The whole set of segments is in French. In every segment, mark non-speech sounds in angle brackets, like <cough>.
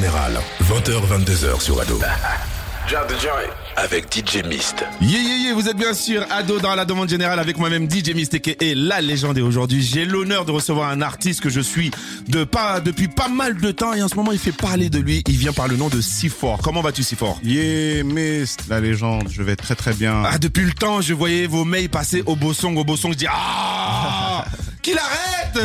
Général, 20h-22h sur Ado. Avec DJ Mist. Yeah, yeah, yeah, vous êtes bien sûr ado dans la demande générale avec moi-même DJ Mistake et la légende. Et aujourd'hui, j'ai l'honneur de recevoir un artiste que je suis de pas, depuis pas mal de temps et en ce moment, il fait parler de lui. Il vient par le nom de Sifor. Comment vas-tu, Sifor? Yeah, Mist, la légende, je vais très très bien. Ah, depuis le temps, je voyais vos mails passer au beau son, au beau son. Je dis, ah, <laughs> qu'il arrête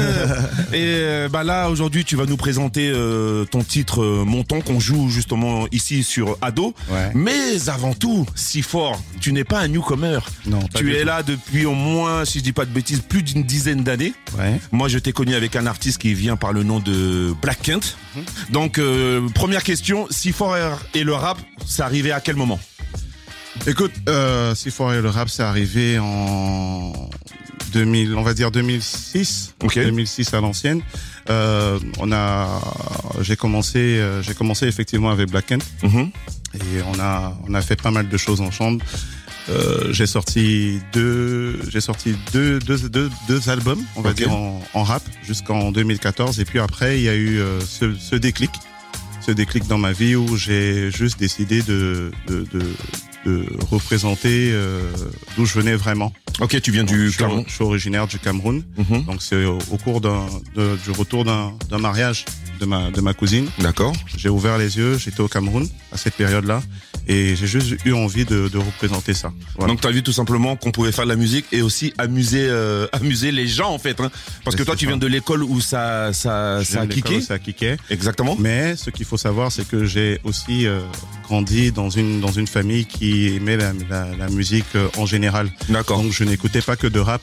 Et euh, bah là, aujourd'hui, tu vas nous présenter euh, ton titre euh, Monton qu'on joue justement ici sur Ado. Ouais. Mais avant tout, si fort, tu n'es pas un newcomer. Non, pas tu es tout. là depuis au moins, si je dis pas de bêtises, plus d'une dizaine d'années. Ouais. Moi, je t'ai connu avec un artiste qui vient par le nom de Black Kent. Mhm. Donc, euh, première question, si fort et le rap, c'est arrivé à quel moment? Écoute, euh, si fort et le rap, c'est arrivé en 2000, on va dire 2006. Ok. 2006 à l'ancienne. Euh, on a, j'ai commencé, euh, j'ai commencé effectivement avec Black Kent Mhm. et on a, on a fait pas mal de choses en chambre. Euh, j'ai sorti deux, j'ai sorti deux, deux, deux, deux albums, on va dire en, en rap jusqu'en 2014. Et puis après, il y a eu euh, ce, ce déclic, ce déclic dans ma vie où j'ai juste décidé de, de, de, de représenter euh, d'où je venais vraiment. Ok, tu viens du je, suis, Cameroun. je suis originaire du Cameroun. Mhm. Donc c'est au, au cours d'un, de- du retour d'un, d'un mariage de ma, de ma cousine. D'accord. J'ai ouvert les yeux, j'étais au Cameroun à cette période-là et j'ai juste eu envie de, de représenter ça. Voilà. Donc, tu as vu tout simplement qu'on pouvait faire de la musique et aussi amuser, euh, <laughs> amuser les gens en fait. Hein. Parce que toi, tu ça. viens de l'école où ça, ça, ça a kické. Ça a kické. Exactement. Mais ce qu'il faut savoir, c'est que j'ai aussi euh, grandi dans une dans une famille qui aimait la, la, la musique euh, en général. D'accord. Donc je n'écoutais pas que de rap,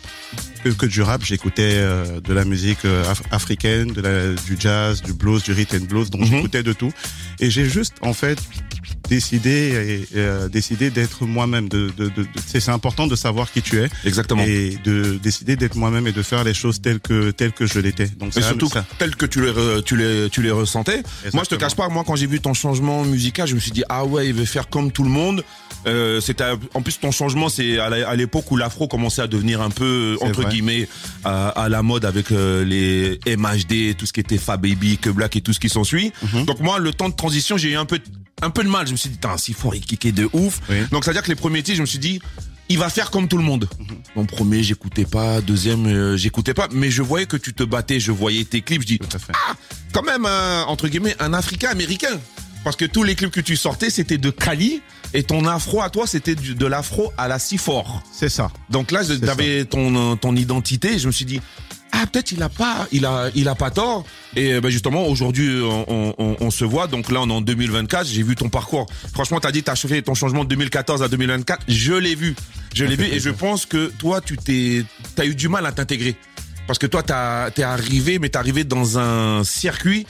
que, que du rap. J'écoutais euh, de la musique euh, af- africaine, de la, du jazz, du blues, du rhythm and blues. Donc Mhm. j'écoutais de tout. Et j'ai juste en fait décidé et, euh, décidé d'être moi-même. De, de, de, de- c'est important de savoir qui tu es Exactement. et de décider d'être moi-même et de faire les choses telles que telles que je l'étais. Donc Et ça- surtout ça- tel que tu les, tu les, tu les ressentais. Moi, je te cache pas, moi, quand j'ai vu ton changement musical, je me suis dit, ah ouais, il veut faire comme tout le monde. Euh, c'était, en plus, ton changement, c'est à l'époque où l'afro commençait à devenir un peu, entre vrai. guillemets, à, à la mode avec euh, les MHD, tout ce qui était Fab Baby, Que Black et tout ce qui s'ensuit. Mhm. Donc moi, le temps de transition, j'ai eu un peu, un peu de mal. Je me suis dit, putain, si fort, il kickait de ouf. Oui. Donc, c'est-à-dire que les premiers titres, je me suis dit, il va faire comme tout le monde. Mon premier, j'écoutais pas. Deuxième, euh, j'écoutais pas. Mais je voyais que tu te battais. Je voyais tes clips. Je dis, ah, quand même, un, entre guillemets, un Africain américain. Parce que tous les clips que tu sortais, c'était de Cali. Et ton afro à toi, c'était de l'afro à la Sifor. C'est ça. Donc là, C'est j'avais ton, euh, ton identité. Et je me suis dit, ah, peut-être il a pas, il a, il a pas tort. Et ben justement, aujourd'hui, on, on, on se voit. Donc là, on est en 2024. J'ai vu ton parcours. Franchement, t'as dit, t'as chauffé ton changement de 2014 à 2024. Je l'ai vu. Je l'ai vu. Et je pense que toi, tu t'es, t'as eu du mal à t'intégrer. Parce que toi, t'es arrivé, mais t'es arrivé dans un circuit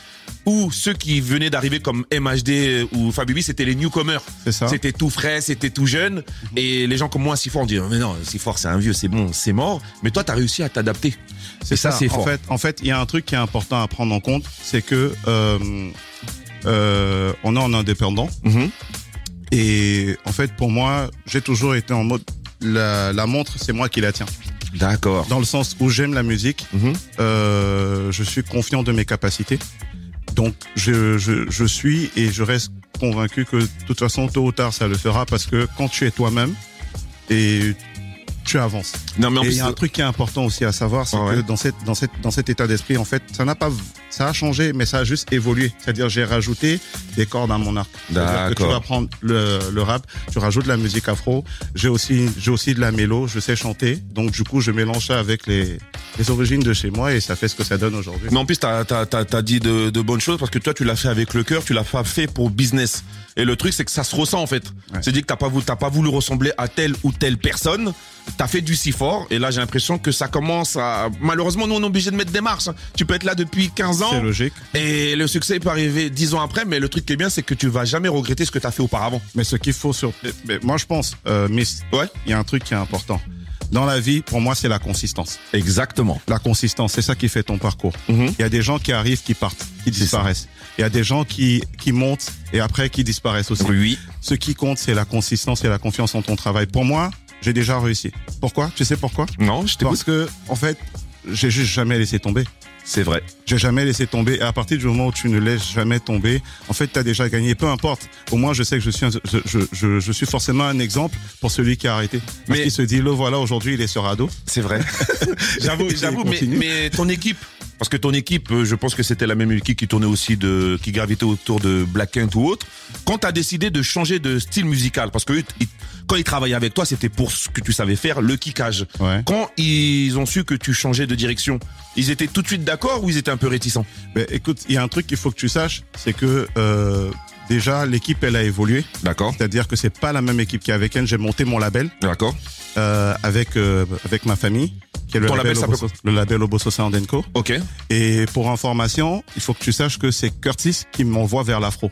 où ceux qui venaient d'arriver comme MHD ou Fabibi, c'était les newcomers. C'était tout frais, c'était tout jeune. Et les gens comme moi, si fort, on dit, mais non, si fort, c'est un vieux, c'est bon, c'est mort. Mais toi, t'as réussi à t'adapter. C'est ça, ça, c'est fort. fait, en fait, il y a un truc qui est important à prendre en compte, c'est que euh, euh, on est en indépendant Mhm. et en fait, pour moi, j'ai toujours été en mode la, la montre, c'est moi qui la tiens. D'accord. Dans le sens où j'aime la musique, Mhm. euh, je suis confiant de mes capacités, donc je, je, je suis et je reste convaincu que de toute façon, tôt ou tard, ça le fera parce que quand tu es toi-même et tu avances. Non, mais en Et il y a un truc qui est important aussi à savoir, c'est que dans cette dans cette dans cet état d'esprit, en fait, ça n'a pas ça a changé, mais ça a juste évolué. C'est-à-dire j'ai rajouté des cordes à mon arc. Que tu D'accord. vas prendre le, le rap, tu rajoutes de la musique afro. J'ai aussi j'ai aussi de la mélo, je sais chanter, donc du coup je mélange ça avec les les origines de chez moi et ça fait ce que ça donne aujourd'hui. Mais en plus, t'as as, as, dit de, de bonnes choses parce que toi, tu l'as fait avec le cœur, tu l'as pas fait pour business. Et le truc, c'est que ça se ressent en fait. Ouais. C'est dit que t'as pas voulu, t'as pas voulu ressembler à telle ou telle personne. T'as fait du si fort. Et là, j'ai l'impression que ça commence à. Malheureusement, nous, on est obligé de mettre des marches. hein. Tu peux être là depuis 15 ans. C'est logique. Et le succès peut arriver 10 ans après. Mais le truc qui est bien, c'est que tu vas jamais regretter ce que t'as fait auparavant. Mais ce qu'il faut sur, mais moi je pense, euh, Miss, Ouais. il y a un truc qui est important. Dans la vie, pour moi, c'est la consistance. Exactement. La consistance, c'est ça qui fait ton parcours. Mhm. Il y a des gens qui arrivent, qui partent, qui disparaissent. Il y a des gens qui, qui montent et après qui disparaissent aussi. Oui. Ce qui compte, c'est la consistance et la confiance en ton travail. Pour moi, j'ai déjà réussi. Pourquoi? Tu sais pourquoi? Non, je. Parce que, en fait, j'ai juste jamais laissé tomber. C'est vrai. J'ai jamais laissé tomber. Et à partir du moment où tu ne laisses jamais tomber, en fait, tu as déjà gagné. Peu importe. Au moins, je sais que je suis, un- je, je, je, je suis forcément un exemple pour celui qui a arrêté. Parce Mais- qu'il se dit, le voilà, aujourd'hui, il est sur ado. C'est vrai. <laughs> j'avoue, j'avoue, mais, ton équipe, parce que ton équipe, euh, je pense que c'était la même équipe qui tournait aussi de, qui gravitait autour de Black Kent ou autre. Quand t'as décidé de changer de style musical, parce que eux, ils- quand ils travaillaient avec toi, c'était pour ce que tu savais faire, le kickage. Ouais. Quand ils ont su que tu changeais de direction, ils étaient tout de suite d'accord ou ils étaient un peu réticents? Mais écoute, il y a un truc qu'il faut que tu saches, c'est que euh, déjà l'équipe elle a évolué. D'accord, C'est-à-dire que c'est pas la même équipe qu'avec elle. J'ai monté mon label d'accord. euh, avec euh, avec ma famille, qui est le Ton label, label Oboso, le label Oboso Sound Co. Ok. Et pour information, il faut que tu saches que c'est Curtis qui m'envoie vers l'afro,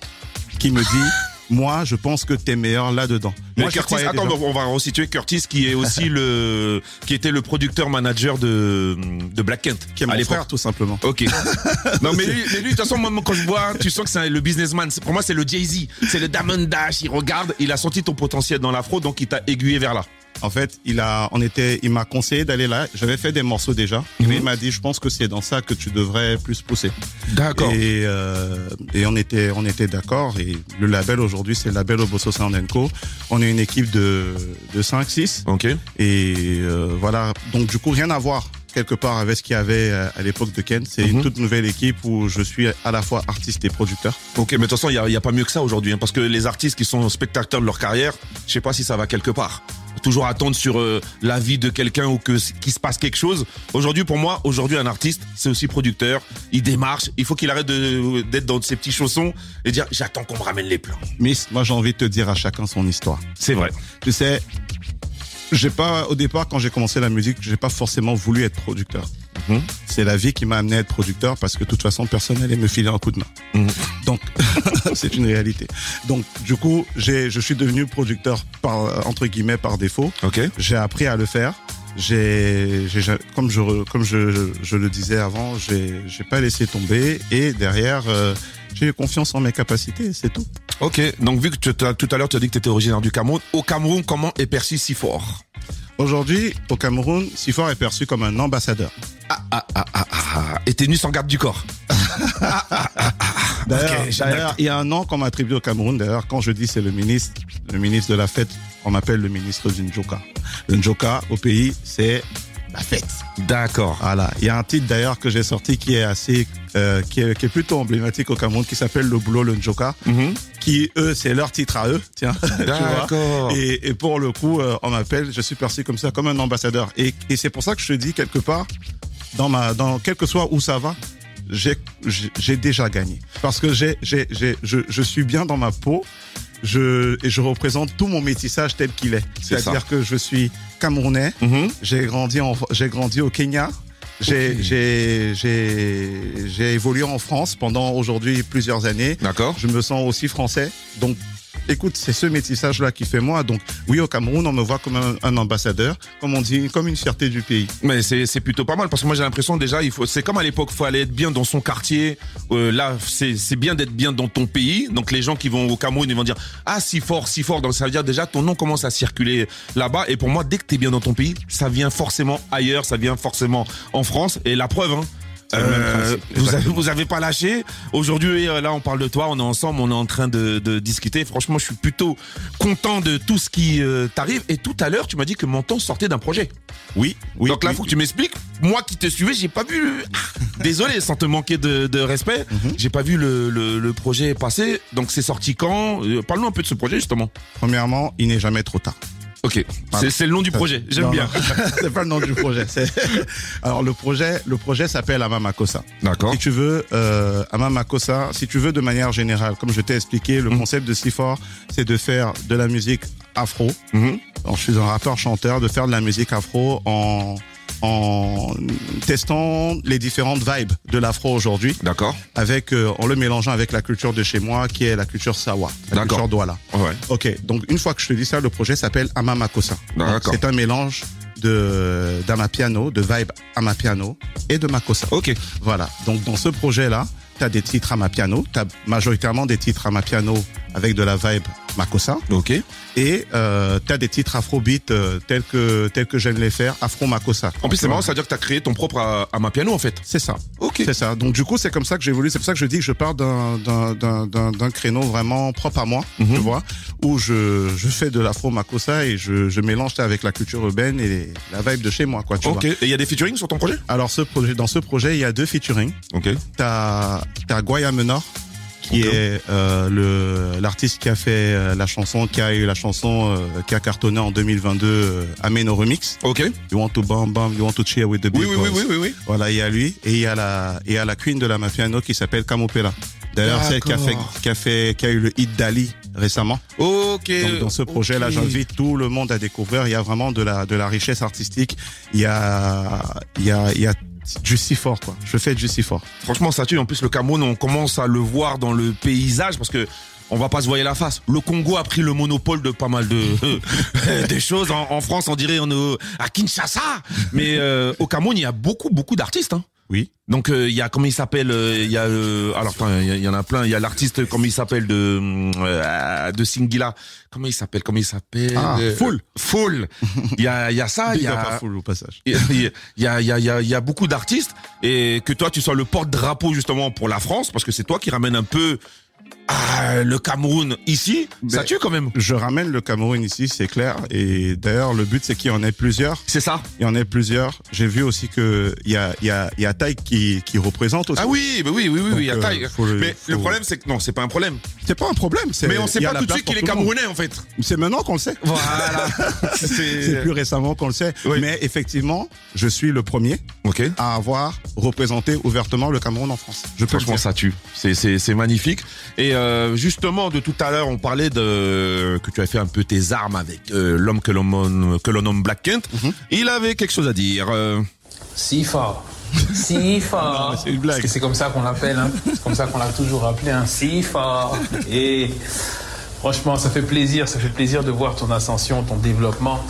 qui me dit, <laughs> moi, je pense que t'es meilleur là-dedans. Moi, Curtis, attends, déjà- on va resituer Curtis qui est aussi le, <laughs> qui était le producteur manager de, de Black Kent. qui est à mon l'époque. frère, tout simplement. Ok. <laughs> non, mais lui, mais lui, de toute façon, moi, quand je vois, tu sens que c'est le businessman. Pour moi, c'est le Jay-Z. C'est le Diamond Dash. Il regarde, il a senti ton potentiel dans l'afro, donc il t'a aiguillé vers là. En fait, il a, on était, il m'a conseillé d'aller là. J'avais fait des morceaux déjà, mais Mhm. il m'a dit, je pense que c'est dans ça que tu devrais plus pousser. D'accord. Et, euh, et on était, on était d'accord. Et le label aujourd'hui, c'est le label Oboso Sound Co. On est une équipe de, de 5, 6. Ok. Et euh, voilà. Donc du coup, rien à voir quelque part avec ce qu'il y avait euh, à l'époque de Ken. C'est Mhm. une toute nouvelle équipe où je suis à la fois artiste et producteur. Ok, mais de toute façon, il y a, il y a pas mieux que ça aujourd'hui, hein, parce que les artistes qui sont spectateurs de leur carrière, je sais pas si ça va quelque part. Toujours attendre sur euh, la vie de quelqu'un ou que qu'il se passe quelque chose. Aujourd'hui, pour moi, aujourd'hui, un artiste, c'est aussi producteur. Il démarche. Il faut qu'il arrête d'être dans ses petits chaussons et dire j'attends qu'on me ramène les plans. Miss, moi j'ai envie de te dire à chacun son histoire. C'est vrai. Tu sais, j'ai pas au départ quand j'ai commencé la musique, j'ai pas forcément voulu être producteur. Mhm. C'est la vie qui m'a amené à être producteur parce que de toute façon personne n'allait me filer un coup de main. Mhm. Donc <laughs> c'est une réalité. Donc du coup, j'ai je suis devenu producteur par entre guillemets par défaut. Ok. J'ai appris à le faire. J'ai, j'ai- comme je, comme je, je le disais avant, j'ai, j'ai pas laissé tomber et derrière, euh, j'ai eu confiance en mes capacités, c'est tout. Ok. Donc vu que tu, tout à l'heure tu as dit que tu étais originaire du Cameroun, au Cameroun, comment est perçu si fort Aujourd'hui, au Cameroun, Sifor est perçu comme un ambassadeur. Ah ah ah ah ah. Et t'es nu sans garde du corps. D'ailleurs, Ok, j'ai d'ailleurs, il y a un an qu'on m'a attribué au Cameroun. D'ailleurs, quand je dis c'est le ministre, le ministre de la fête, on m'appelle le ministre du Njoka. Le Njoka au pays, c'est la fête. D'accord. Voilà. Il y a un titre d'ailleurs que j'ai sorti qui est assez, euh, qui, est, qui est plutôt emblématique au Cameroun, qui s'appelle le boulot le Njoka, Mhm. qui eux c'est leur titre à eux. Tiens. <laughs> D'accord. Et, et pour le coup, euh, on m'appelle, je suis perçu comme ça, comme un ambassadeur. Et, et c'est pour ça que je te dis quelque part, dans ma, dans quel que soit où ça va, j'ai, déjà gagné. Parce que j'ai, j'ai, j'ai, je, je suis bien dans ma peau. Je, et je représente tout mon métissage tel qu'il est. C'est C'est-à-dire que je suis camerounais. Mhm. J'ai grandi en, j'ai grandi au Kenya. J'ai, Ok. j'ai, j'ai, j'ai évolué en France pendant aujourd'hui plusieurs années. D'accord. Je me sens aussi français. Donc, écoute, c'est ce métissage-là qui fait moi. Donc, oui, au Cameroun, on me voit comme un, ambassadeur, comme on dit, comme une fierté du pays. Mais c'est plutôt pas mal parce que moi j'ai l'impression déjà il c'est comme à l'époque faut aller être bien dans son quartier Euh, là c'est bien d'être bien dans ton pays donc les gens qui vont au Cameroun ils vont dire ah si fort si fort donc ça veut dire déjà ton nom commence à circuler là-bas et pour moi dès que t'es bien dans ton pays ça vient forcément ailleurs ça vient forcément en France et la preuve hein euh, vous, avez, exactement. vous avez pas lâché. Aujourd'hui, euh, là, on parle de toi, on est ensemble, on est en train de, de discuter. Franchement, je suis plutôt content de tout ce qui euh, t'arrive. Et tout à l'heure, tu m'as dit que Menton sortait d'un projet. Oui, oui. Donc là, oui. faut que tu m'expliques. Moi qui te suivais, j'ai pas vu. <laughs> Désolé, sans te manquer de, de respect, Mhm. j'ai pas vu le, le, le projet passer. Donc c'est sorti quand? Parle-nous un peu de ce projet justement. Premièrement, il n'est jamais trop tard. Ok, c'est c'est le nom du projet. J'aime bien. <laughs> c'est pas le nom du projet. <laughs> Alors, le projet, le projet s'appelle Amamakosa. D'accord. Si tu veux, euh, Amamakosa, si tu veux de manière générale, comme je t'ai expliqué, le Mhm. concept de Sifor, c'est de faire de la musique afro. Mhm. Alors, je suis un rappeur chanteur, de faire de la musique afro en en testant les différentes vibes de l'afro aujourd'hui, D'accord. avec euh, en le mélangeant avec la culture de chez moi, qui est la culture Sawa, la D'accord. culture Douala. Ouais. Ok, donc une fois que je te dis ça, le projet s'appelle Amamakosa. D'accord. C'est un mélange de d'amapiano, de vibe amapiano et de makossa. Ok. Voilà. Donc dans ce projet-là, tu as des titres amapiano, tu as majoritairement des titres amapiano avec de la vibe Makossa. Ok. Et euh, tu as des titres afrobeat euh, tels que tels que j'aime les faire, Afro Makossa. En plus, c'est marrant, ça veut dire que tu as créé ton propre à, à ma piano, en fait. C'est ça. Ok. C'est ça. Donc du coup, c'est comme ça que j'ai voulu. C'est pour ça que je dis que je pars d'un créneau vraiment propre à moi, Mhm. tu vois, où je je fais de l'afro makossa et je je mélange ça avec la culture urbaine et la vibe de chez moi, quoi. Tu Ok. vois. Et il y a des featuring sur ton projet? Alors ce projet, dans ce projet, il y a deux featuring. Ok. T'as t'as Guaya Menor qui Ok. est euh, le l'artiste qui a fait euh, la chanson, qui a eu la chanson euh, qui a cartonné en 2022, euh, Ameno Remix. Ok. You want to bam bam, you want to cheer with the big Oui, oui, oui, oui, oui, oui. Voilà, il y a lui et il y a la et il y a la queen de la mafiano qui s'appelle Camopela. D'ailleurs, c'est qui a fait qui a fait qui a eu le hit d'Ali récemment. Ok. Donc dans ce projet-là, j'invite tout le monde à découvrir. Il y a vraiment de la de la richesse artistique. Il y a il y a il y a du si fort quoi. Je fais du si fort. Franchement, ça tue. En plus, le Cameroun, on commence à le voir dans le paysage parce que on va pas se voiler la face. Le Congo a pris le monopole de pas mal de <laughs> choses. En, France, on dirait on est à Kinshasa, mais euh, au Cameroun, il y a beaucoup, beaucoup d'artistes. Hein. Oui. Donc euh, il y a comment il s'appelle euh, Il y a euh, alors enfin, il y, en a plein. Il y a l'artiste comment il s'appelle de euh, de Singila. Comment il s'appelle Comment il s'appelle Ah, Euh, Foul. Foul. Il y a il y a ça. Il y a à full au passage. il y a, il y, a, il y, a, il y, a, il y a beaucoup d'artistes et que toi tu sois le porte-drapeau justement pour la France parce que c'est toi qui ramène un peu ah, le Cameroun ici, ça Ben, tue quand même. Je ramène le Cameroun ici, c'est clair. Et d'ailleurs, le but c'est qu'il y en ait plusieurs. C'est ça. Il y en ait plusieurs. J'ai vu aussi que il y a y a y a Taï qui qui représente aussi. Ah oui, bah oui, oui, oui, oui, il y a euh, le- Mais faut- le problème c'est que non, c'est pas un problème. C'est pas un problème. Mais on sait pas tout de suite qu'il est. Camerounais en fait. C'est maintenant qu'on le sait. Voilà. <laughs> C'est plus récemment qu'on le sait. Oui. Mais effectivement, je suis le premier Ok. à avoir représenté ouvertement le Cameroun en France. Je peux Franchement, ça tue. C'est magnifique. Et euh, justement, de tout à l'heure, on parlait de que tu as fait un peu tes armes avec euh, l'homme que l'on nomme- que l'on nomme Black Kent. Mhm. Il avait quelque chose à dire. euh, Si fort. Si fort. c'est une blague. Parce que c'est comme ça qu'on l'appelle. Hein. C'est comme ça qu'on l'a toujours appelé. Un si fort. Et franchement, ça fait plaisir. Ça fait plaisir de voir ton ascension, ton développement.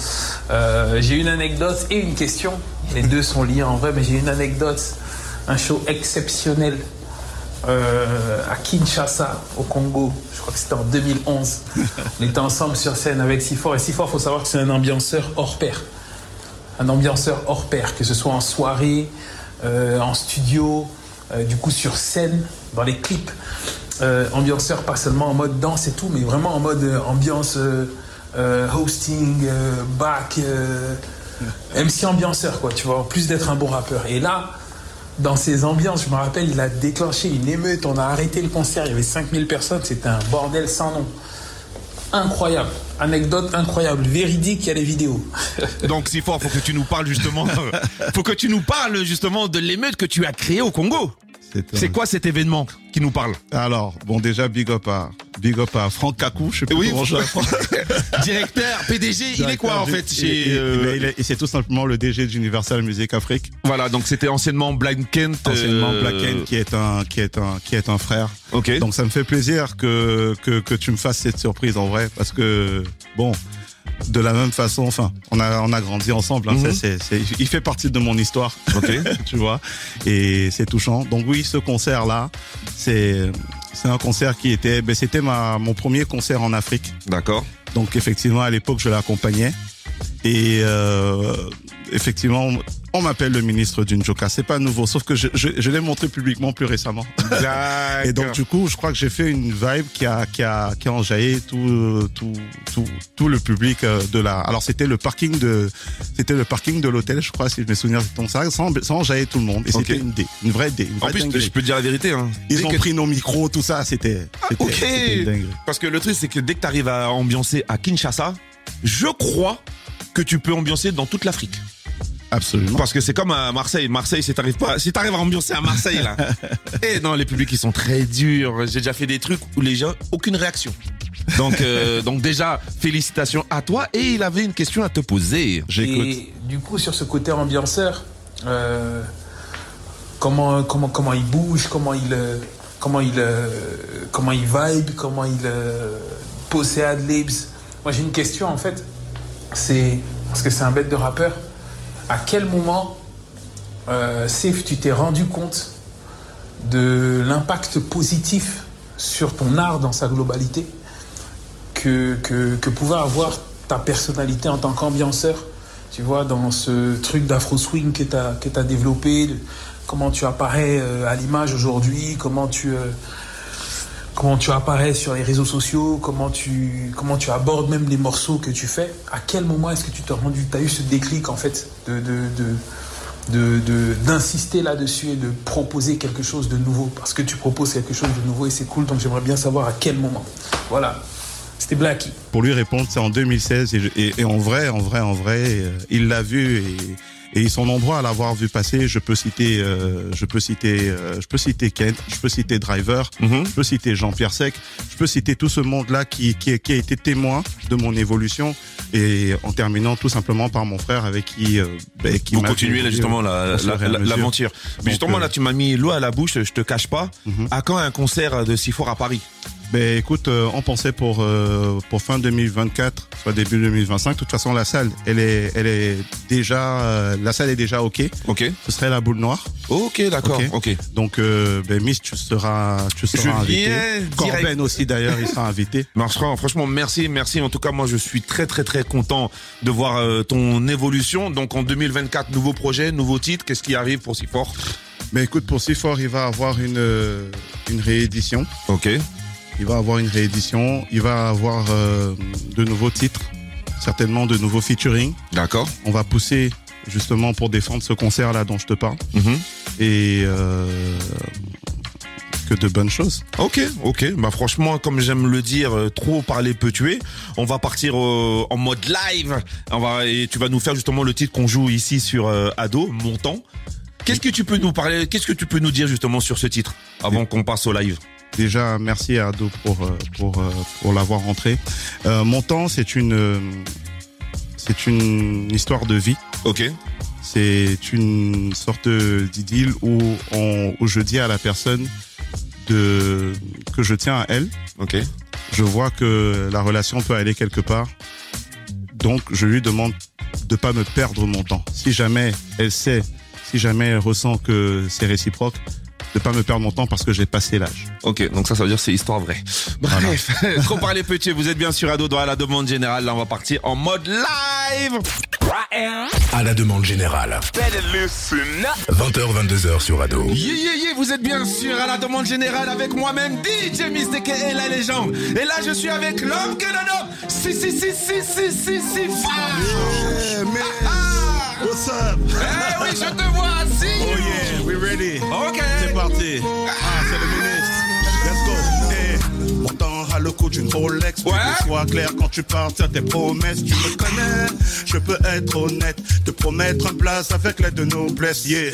Euh, j'ai une anecdote et une question. Les deux sont liés en vrai, mais j'ai une anecdote. Un show exceptionnel euh, à Kinshasa, au Congo. Je crois que c'était en 2011. On était ensemble sur scène avec Sifor. Et Sifor, il faut savoir que c'est un ambianceur hors pair un ambianceur hors pair, que ce soit en soirée, euh, en studio, euh, du coup sur scène, dans les clips. Ambianceur pas seulement en mode danse et tout, mais vraiment en mode ambiance hosting, back, <laughs> MC ambianceur quoi, tu vois, en plus d'être un bon rappeur. Et là, dans ces ambiances, je me rappelle, il a déclenché une émeute, on a arrêté le concert, il y avait 5000 personnes, c'était un bordel sans nom. Incroyable, anecdote incroyable, véridique, il y a les vidéos. <laughs> Donc si fort, faut que tu nous parles justement, <laughs> faut que tu nous parles justement de l'émeute que tu as créée au Congo. C'est quoi cet événement qui nous parle? Alors, bon, déjà, big up à, big up à Franck Kakou, je sais plus Oui, comment <laughs> Directeur, PDG, il est quoi en fait chez Et- et- euh, mais il est- et c'est tout simplement le DG d'Universal Music Afrique, Voilà, donc c'était anciennement Blind Kent. anciennement euh, Black N, qui est un, qui est un, qui est un frère. Ok. Donc ça me fait plaisir que, que, que tu me fasses cette surprise en vrai, parce que, bon, de la même façon, enfin, on a, on a grandi ensemble, hein, Mhm. il fait partie de mon histoire. <laughs> Tu vois, et c'est touchant. Donc oui, ce concert-là, c'est, c'est un concert qui était, ben, c'était ma, mon premier concert en Afrique. D'accord. Donc effectivement, à l'époque, je l'accompagnais. Et euh, effectivement, on m'appelle le ministre d'une Joka. C'est pas nouveau, sauf que je, je, je l'ai montré publiquement plus récemment. <laughs> Et donc du coup, je crois que j'ai fait une vibe qui a qui a qui a enjaillé tout tout tout tout le public euh, de la. Alors c'était le parking de c'était le parking de l'hôtel, je crois, si je me souviens de ça, sans sans enjailler tout le monde. Et c'était une idée, une vraie idée. Une En vraie plus, dinguerie. je peux te dire la vérité. Hein. Ils Dès ont que- pris nos micros, tout ça, c'était c'était Ok. Parce que le truc, c'est que dès que tu arrives à ambiancer à Kinshasa, je crois que tu peux ambiancer dans toute l'Afrique. Absolument. Parce que c'est comme à Marseille. Marseille, si t'arrives pas, si t'arrives à ambiancer à Marseille, là. <laughs> Et non, les publics, ils sont très durs. J'ai déjà fait des trucs où les gens, aucune réaction. Donc, euh, <laughs> donc déjà, félicitations à toi. Et il avait une question à te poser. J'écoute. Et du coup, sur ce côté ambianceur, euh, comment, comment, comment il bouge, comment il, euh, comment il, comment il vibe, comment il euh, pose ses adlibs. Moi, j'ai une question en fait. C'est parce que c'est un bête de rappeur. À quel moment, euh, tu t'es rendu compte de l'impact positif sur ton art dans sa globalité que, que, pouvait avoir ta personnalité en tant qu'ambianceur, tu vois, dans ce truc d'afro swing que tu as développé, comment tu apparais euh, à l'image aujourd'hui, comment tu... Euh, comment tu apparais sur les réseaux sociaux, comment tu, comment tu abordes même les morceaux que tu fais. À quel moment est-ce que tu t'es rendu, tu as eu ce déclic en fait de, de, de d'insister là-dessus et de proposer quelque chose de nouveau? Parce que tu proposes quelque chose de nouveau et c'est cool donc j'aimerais bien savoir à quel moment. Voilà. C'était Blacky. Pour lui répondre, c'est en 2016 et, et, en vrai, en vrai, en vrai, euh, il l'a vu et et ils sont nombreux à l'avoir vu passer. Je peux citer, euh, je peux citer, euh, je peux citer Kent, je peux citer Driver, Mhm. je peux citer Jean-Pierre Sec, je peux citer tout ce monde-là qui, qui, qui a été témoin de mon évolution et en terminant tout simplement par mon frère avec qui, euh, ben, qui continuer fait là, justement la- la- la- l'aventure. Mais Donc, justement euh, là, tu m'as mis l'eau à la bouche. Je te cache pas. Mhm. À quand un concert de si fort à Paris? Ben écoute, euh, on pensait pour euh, pour fin 2024, soit début 2025. De toute façon, la salle, elle est elle est déjà euh, la salle est déjà ok. Ok. Ce serait la boule noire. Ok, d'accord. Ok. Donc euh, ben Miss, tu seras tu seras Je invité. Corben direct. aussi d'ailleurs, il sera invité. <laughs> Marchera, franchement, merci, merci. En tout cas, moi, je suis très, très, très content de voir euh, ton évolution. Donc, en 2024, nouveau projet, nouveau titre. Qu'est-ce qui arrive pour si fort Mais écoute, pour si fort, il va avoir une euh, une réédition. Ok. Il va avoir une réédition. Il va avoir euh, de nouveaux titres, certainement de nouveaux featuring. D'accord. On va pousser justement pour défendre ce concert là dont je te parle. Mhm. Et euh, que de bonnes choses. Ok, ok. Bah franchement, comme j'aime le dire, euh, trop parler peut tuer. On va partir euh, en mode live. On va et tu vas nous faire justement le titre qu'on joue ici sur euh, Ado, Montant. Qu'est-ce que tu peux nous parler Qu'est-ce que tu peux nous dire justement sur ce titre avant qu'on passe au live? Déjà, merci à Ado pour euh, pour euh, pour l'avoir rentré. Euh, mon temps, c'est une c'est une histoire de vie. Ok. C'est une sorte d'idylle où on où je dis à la personne de que je tiens à elle. Ok. Je vois que la relation peut aller quelque part. Donc, je lui demande de pas me perdre mon temps. Si jamais elle sait, si jamais elle ressent que c'est réciproque, de pas me perdre mon temps parce que j'ai passé l'âge. Ok, donc ça, ça veut dire que c'est histoire vraie. Bref, <laughs> trop parler petit, vous êtes bien sur Ado dans la demande générale. Là, on va partir en mode live. À la demande générale. 20h, 22h sur Ado. Yeah, yeah, yeah, vous êtes bien sûr à la demande générale avec moi-même, DJ Mystique et la légende. Et là, je suis avec l'homme que le nom. Si, si, si, si, si, si, si, Yeah, man. Ah What's up? Eh oui, je te vois, si. Oh yeah, we ready. Ok. C'est parti. Ah, c'est le ministre. Let's go. Eh, temps à le coup d'une Rolex. Ouais. Tu sois clair quand tu parles, tiens tes promesses. Tu me connais, je peux être honnête. Te promettre un place avec l'aide de noblesse. Yeah.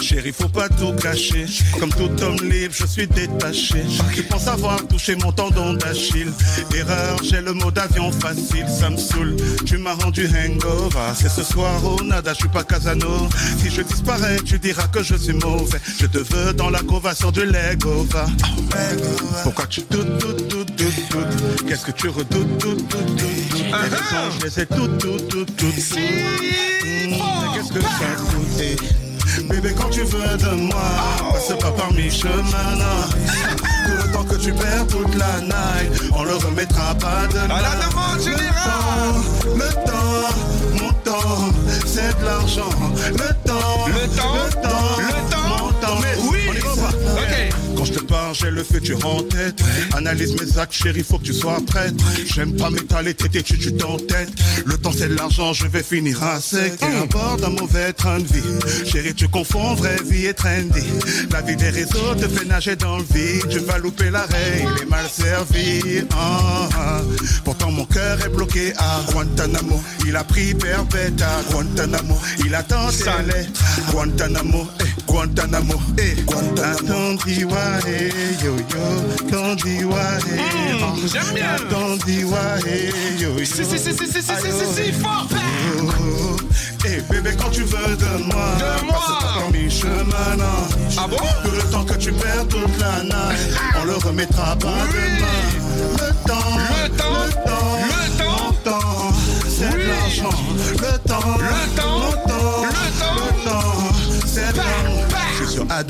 Chérie, faut pas tout cacher. Comme tout homme libre, je suis détaché. Tu penses avoir touché mon tendon d'Achille. Erreur, j'ai le mot d'avion facile, ça me saoule. Tu m'as rendu hangover. C'est ce soir au nada, je suis pas Casano. Si je disparais, tu diras que je suis mauvais. Je te veux dans la cova sur du Lego, va. Pourquoi tu doutes, doutes, doutes, doutes, Qu'est-ce que tu redoutes, doutes, doutes, Les raisons, je les ai toutes, toutes, toutes, toutes. Qu'est-ce que ça coûte Eh, Bébé, quand tu veux de moi, passe pas par mes chemins, non. Tout le temps que tu perds toute la night, on le remettra pas demain. À la demande générale. Le temps, mon temps, c'est de l'argent. Le temps, Le temps, le temps, le temps. mon temps. Mais Oui, je te parle, j'ai le futur en tête. Analyse mes actes, chérie, faut que tu sois prête. J'aime pas m'étaler, t'étais tu tu tête. Le c'est de l'argent, je vais finir à sec. T'es à bord d'un mauvais train de vie. Chérie, tu confonds vraie vie et trendy. La vie des réseaux te fait nager dans le vide. Tu vas louper l'arrêt, il est mal servi. Ah, ah. Pourtant mon cœur est bloqué à Guantanamo. Il a pris perpète à Guantanamo. Il attend Sale. les Guantanamo, eh, Guantanamo, eh, Guantanamo. Eh, yo yo, Attendiwa, j'aime bien. Attendiwa, yo yo. Si, si, si, si, si, si, si, si, fort. Oh, Eh bébé quand tu veux de moi De moi. Passe non. Ah bon? Tout le temps que tu perds toute la night On le remettra pas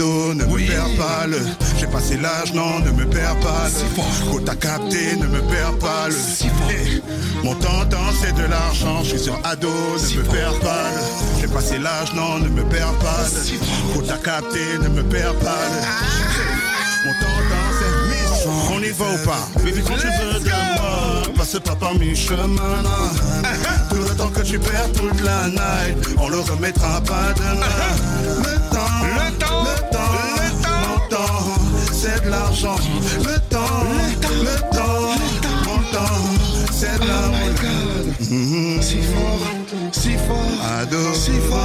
ne me perds pas le. J'ai passé l'âge, non, ne me perds pas le. Faut t'as capté, ne me perds pas le. Eh, Mon temps, c'est de l'argent, je suis sur ado, ne me perds pas le. J'ai passé l'âge, non, ne me perds pas le. Faut t'as capté, ne me perds pas le. Mon temps, c'est mission. On y va ou pas? Baby, quand tu veux de moi, passe pas par mes chemins. non. Tout le temps que tu perds toute la night, on le remettra pas demain. Le temps, Le temps, l'argent. Le temps, le temps, mon temps, c'est l'argent. Si fort, si fort, Ado, si fort.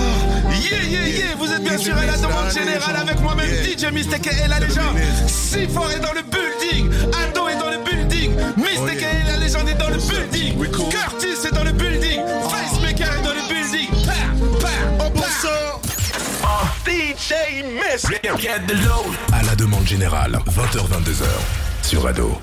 Yeah, yeah, yeah, vous êtes bien sûr à la demande générale avec moi-même, DJ Mistake et la légende. Si fort est dans le building, Ado est dans le building, Mistake et la légende est dans le building, Curtis est dans le building, À la demande générale, 20h-22h sur Ado.